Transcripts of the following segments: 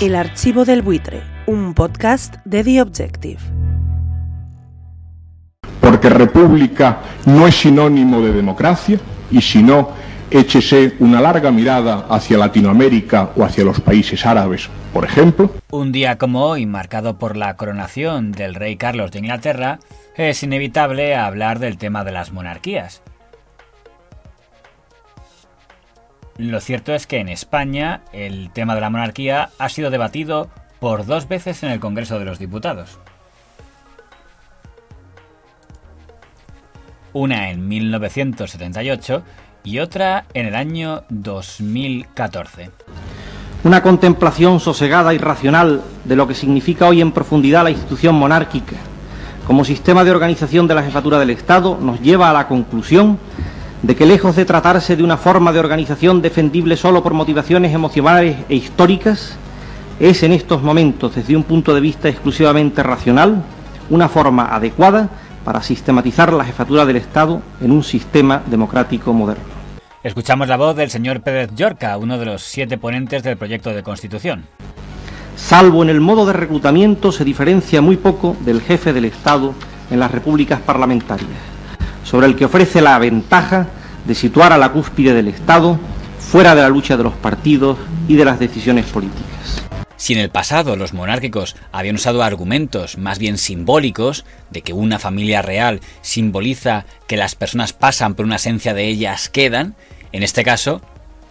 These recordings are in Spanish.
El archivo del buitre, un podcast de The Objective. Porque república no es sinónimo de democracia y si no, échese una larga mirada hacia Latinoamérica o hacia los países árabes, por ejemplo. Un día como hoy, marcado por la coronación del rey Carlos de Inglaterra, es inevitable hablar del tema de las monarquías. Lo cierto es que en España el tema de la monarquía ha sido debatido por dos veces en el Congreso de los Diputados. Una en 1978 y otra en el año 2014. Una contemplación sosegada y racional de lo que significa hoy en profundidad la institución monárquica como sistema de organización de la jefatura del Estado nos lleva a la conclusión de que lejos de tratarse de una forma de organización defendible solo por motivaciones emocionales e históricas, es en estos momentos, desde un punto de vista exclusivamente racional, una forma adecuada para sistematizar la jefatura del Estado en un sistema democrático moderno. Escuchamos la voz del señor Pérez Llorca, uno de los siete ponentes del proyecto de Constitución. Salvo en el modo de reclutamiento, se diferencia muy poco del jefe del Estado en las repúblicas parlamentarias sobre el que ofrece la ventaja de situar a la cúspide del Estado fuera de la lucha de los partidos y de las decisiones políticas. Si en el pasado los monárquicos habían usado argumentos más bien simbólicos de que una familia real simboliza que las personas pasan por una esencia de ellas quedan, en este caso,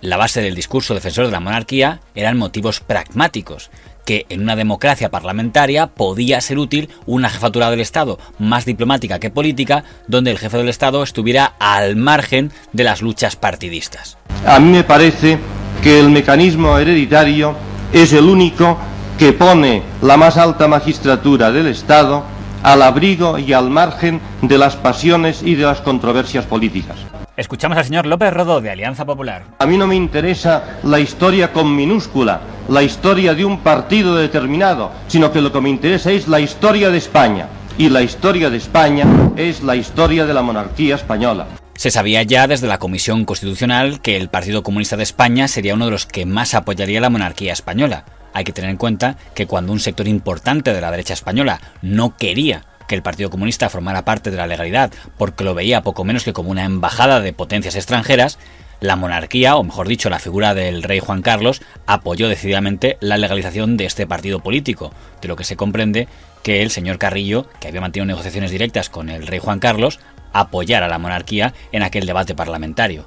la base del discurso defensor de la monarquía eran motivos pragmáticos, que en una democracia parlamentaria podía ser útil una jefatura del Estado más diplomática que política, donde el jefe del Estado estuviera al margen de las luchas partidistas. A mí me parece que el mecanismo hereditario es el único que pone la más alta magistratura del Estado al abrigo y al margen de las pasiones y de las controversias políticas. Escuchamos al señor López Rodó de Alianza Popular. A mí no me interesa la historia con minúscula, la historia de un partido determinado, sino que lo que me interesa es la historia de España. Y la historia de España es la historia de la monarquía española. Se sabía ya desde la Comisión Constitucional que el Partido Comunista de España sería uno de los que más apoyaría la monarquía española. Hay que tener en cuenta que cuando un sector importante de la derecha española no quería que el Partido Comunista formara parte de la legalidad porque lo veía poco menos que como una embajada de potencias extranjeras, la monarquía, o mejor dicho, la figura del rey Juan Carlos, apoyó decididamente la legalización de este partido político, de lo que se comprende que el señor Carrillo, que había mantenido negociaciones directas con el rey Juan Carlos, apoyara a la monarquía en aquel debate parlamentario.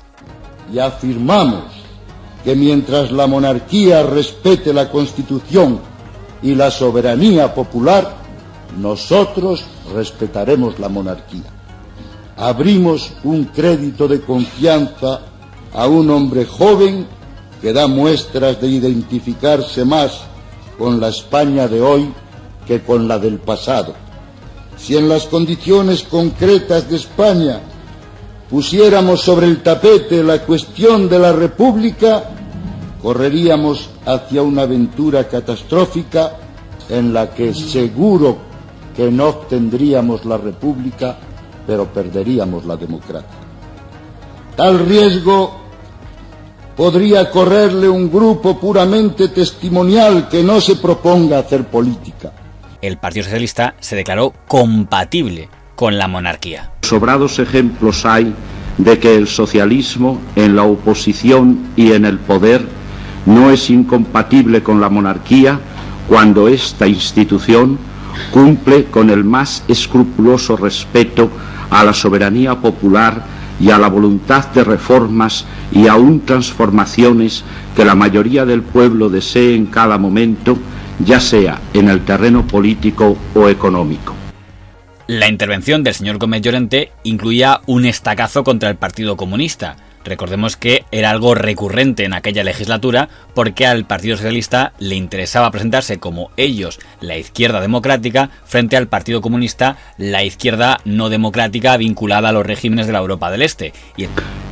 Y afirmamos que mientras la monarquía respete la Constitución y la soberanía popular, nosotros respetaremos la monarquía. Abrimos un crédito de confianza a un hombre joven que da muestras de identificarse más con la España de hoy que con la del pasado. Si en las condiciones concretas de España pusiéramos sobre el tapete la cuestión de la República, correríamos hacia una aventura catastrófica en la que seguro que no obtendríamos la República, pero perderíamos la democracia. Tal riesgo podría correrle un grupo puramente testimonial que no se proponga hacer política. El Partido Socialista se declaró compatible con la monarquía. Sobrados ejemplos hay de que el socialismo en la oposición y en el poder no es incompatible con la monarquía cuando esta institución cumple con el más escrupuloso respeto a la soberanía popular y a la voluntad de reformas y aún transformaciones que la mayoría del pueblo desee en cada momento, ya sea en el terreno político o económico. La intervención del señor Gómez Llorente incluía un estacazo contra el Partido Comunista, Recordemos que era algo recurrente en aquella legislatura porque al Partido Socialista le interesaba presentarse como ellos, la izquierda democrática, frente al Partido Comunista, la izquierda no democrática vinculada a los regímenes de la Europa del Este.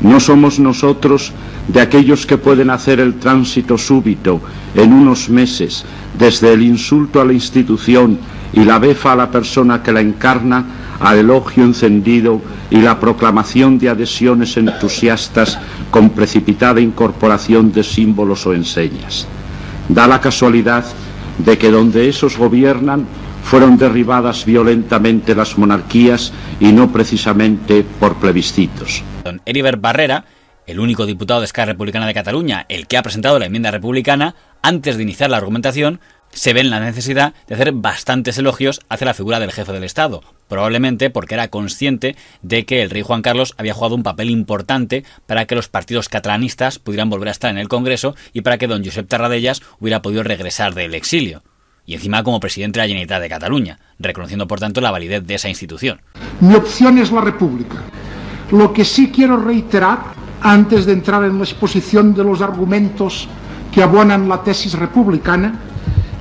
No somos nosotros de aquellos que pueden hacer el tránsito súbito en unos meses desde el insulto a la institución y la befa a la persona que la encarna al elogio encendido y la proclamación de adhesiones entusiastas con precipitada incorporación de símbolos o enseñas. Da la casualidad de que donde esos gobiernan fueron derribadas violentamente las monarquías y no precisamente por plebiscitos. Don Heribert Barrera, el único diputado de Esquerra Republicana de Cataluña, el que ha presentado la enmienda republicana, antes de iniciar la argumentación, se ve en la necesidad de hacer bastantes elogios hacia la figura del jefe del Estado, probablemente porque era consciente de que el rey Juan Carlos había jugado un papel importante para que los partidos catalanistas pudieran volver a estar en el Congreso y para que don Josep Tarradellas hubiera podido regresar del exilio. Y encima como presidente de la Generalitat de Cataluña, reconociendo por tanto la validez de esa institución. Mi opción es la República. Lo que sí quiero reiterar, antes de entrar en la exposición de los argumentos que abonan la tesis republicana,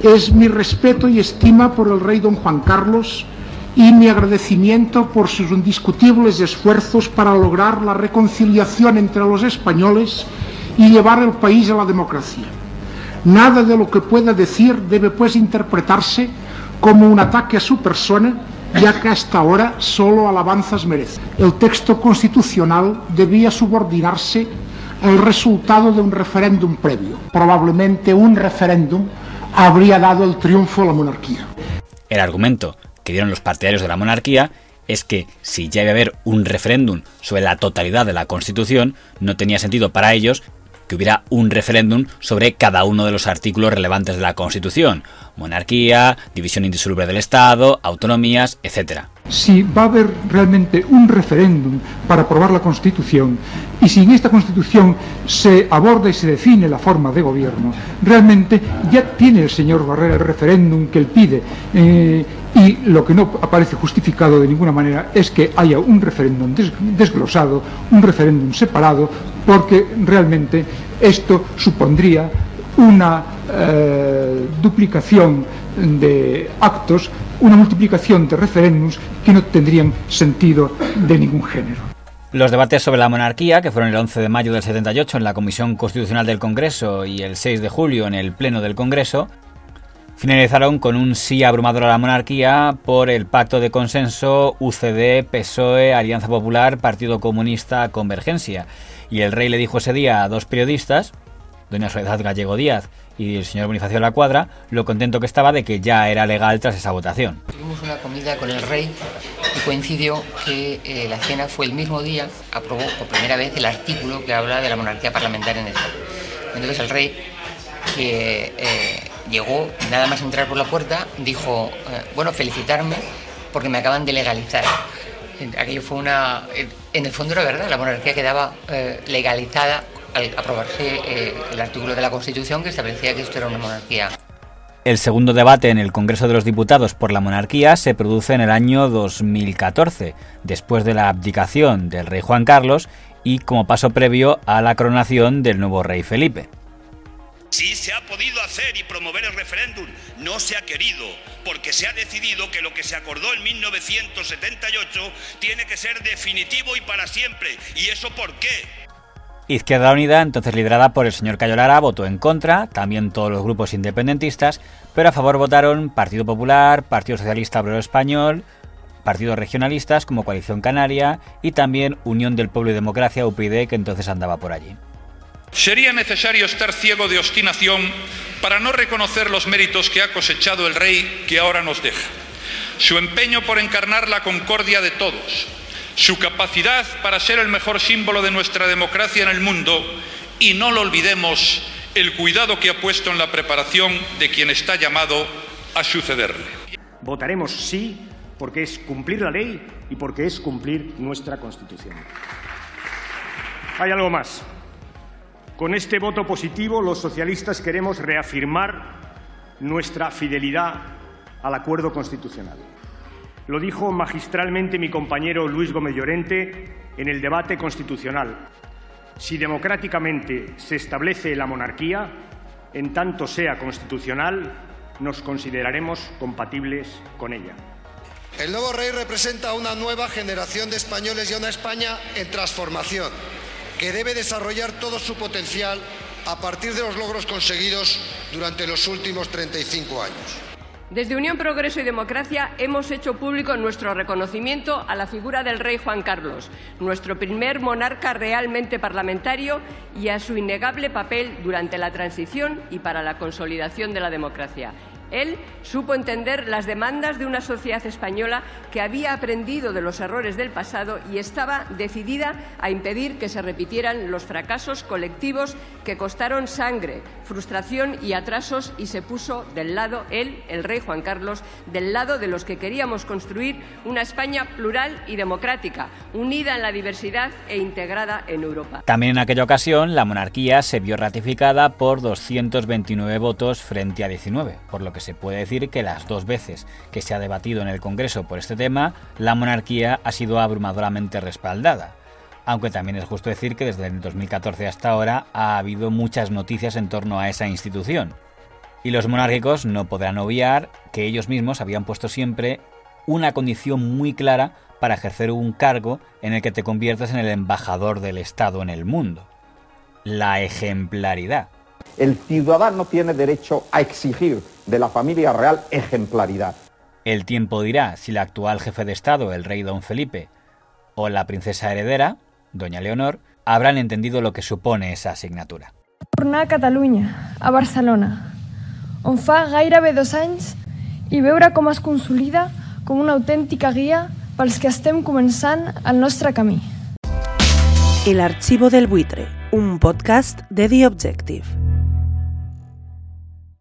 es mi respeto y estima por el rey don Juan Carlos y mi agradecimiento por sus indiscutibles esfuerzos para lograr la reconciliación entre los españoles y llevar el país a la democracia. Nada de lo que pueda decir debe pues interpretarse como un ataque a su persona, ya que hasta ahora solo alabanzas merece. El texto constitucional debía subordinarse al resultado de un referéndum previo, probablemente un referéndum habría dado el triunfo a la monarquía. El argumento que dieron los partidarios de la monarquía es que si ya iba a haber un referéndum sobre la totalidad de la Constitución, no tenía sentido para ellos que hubiera un referéndum sobre cada uno de los artículos relevantes de la Constitución, monarquía, división indisoluble del Estado, autonomías, etc. Si va a haber realmente un referéndum para aprobar la Constitución y si en esta Constitución se aborda y se define la forma de gobierno, realmente ya tiene el señor Barrera el referéndum que él pide. Eh, y lo que no aparece justificado de ninguna manera es que haya un referéndum desglosado, un referéndum separado, porque realmente esto supondría una eh, duplicación de actos, una multiplicación de referéndums que no tendrían sentido de ningún género. Los debates sobre la monarquía, que fueron el 11 de mayo del 78 en la Comisión Constitucional del Congreso y el 6 de julio en el Pleno del Congreso, finalizaron con un sí abrumador a la monarquía por el pacto de consenso UCD, PSOE, Alianza Popular, Partido Comunista, Convergencia. Y el rey le dijo ese día a dos periodistas, doña Soledad Gallego Díaz y el señor Bonifacio La Cuadra, lo contento que estaba de que ya era legal tras esa votación. Tuvimos una comida con el rey y coincidió que eh, la cena fue el mismo día, aprobó por primera vez el artículo que habla de la monarquía parlamentaria en España. Entonces el rey, que eh, llegó, nada más entrar por la puerta, dijo, eh, bueno, felicitarme porque me acaban de legalizar. Aquello fue una... En el fondo era verdad, la monarquía quedaba legalizada al aprobarse eh, el artículo de la Constitución que establecía que esto era una monarquía. El segundo debate en el Congreso de los Diputados por la monarquía se produce en el año 2014, después de la abdicación del rey Juan Carlos y como paso previo a la coronación del nuevo rey Felipe. Sí se ha podido hacer y promover el referéndum, no se ha querido, porque se ha decidido que lo que se acordó en 1978 tiene que ser definitivo y para siempre. ¿Y eso por qué? Izquierda Unida, entonces liderada por el señor Cayolara, votó en contra, también todos los grupos independentistas, pero a favor votaron Partido Popular, Partido Socialista Obrero Español, partidos regionalistas como Coalición Canaria y también Unión del Pueblo y Democracia, UPyD, que entonces andaba por allí. Sería necesario estar ciego de obstinación para no reconocer los méritos que ha cosechado el rey que ahora nos deja. Su empeño por encarnar la concordia de todos, su capacidad para ser el mejor símbolo de nuestra democracia en el mundo y no lo olvidemos el cuidado que ha puesto en la preparación de quien está llamado a sucederle. Votaremos sí porque es cumplir la ley y porque es cumplir nuestra Constitución. Hay algo más. Con este voto positivo los socialistas queremos reafirmar nuestra fidelidad al acuerdo constitucional. Lo dijo magistralmente mi compañero Luis Gómez Llorente en el debate constitucional. Si democráticamente se establece la monarquía, en tanto sea constitucional, nos consideraremos compatibles con ella. El nuevo rey representa a una nueva generación de españoles y a una España en transformación, que debe desarrollar todo su potencial a partir de los logros conseguidos durante los últimos 35 años. Desde Unión Progreso y Democracia hemos hecho público nuestro reconocimiento a la figura del rey Juan Carlos, nuestro primer monarca realmente parlamentario, y a su innegable papel durante la transición y para la consolidación de la democracia. Él supo entender las demandas de una sociedad española que había aprendido de los errores del pasado y estaba decidida a impedir que se repitieran los fracasos colectivos que costaron sangre, frustración y atrasos y se puso del lado, él, el rey Juan Carlos, del lado de los que queríamos construir una España plural y democrática, unida en la diversidad e integrada en Europa. También en aquella ocasión la monarquía se vio ratificada por 229 votos frente a 19, por lo que se puede decir que las dos veces que se ha debatido en el Congreso por este tema, la monarquía ha sido abrumadoramente respaldada. Aunque también es justo decir que desde el 2014 hasta ahora ha habido muchas noticias en torno a esa institución. Y los monárquicos no podrán obviar que ellos mismos habían puesto siempre una condición muy clara para ejercer un cargo en el que te conviertas en el embajador del Estado en el mundo. La ejemplaridad. El ciudadano tiene derecho a exigir de la familia real ejemplaridad. El tiempo dirá si el actual jefe de Estado, el rey don Felipe, o la princesa heredera, doña Leonor, habrán entendido lo que supone esa asignatura. Tornar a Catalunya, a Barcelona, on fa gairebé dos anys i veure com es consolida com una autèntica guia pels que estem començant el nostre camí. El archivo del buitre, un podcast de The Objective.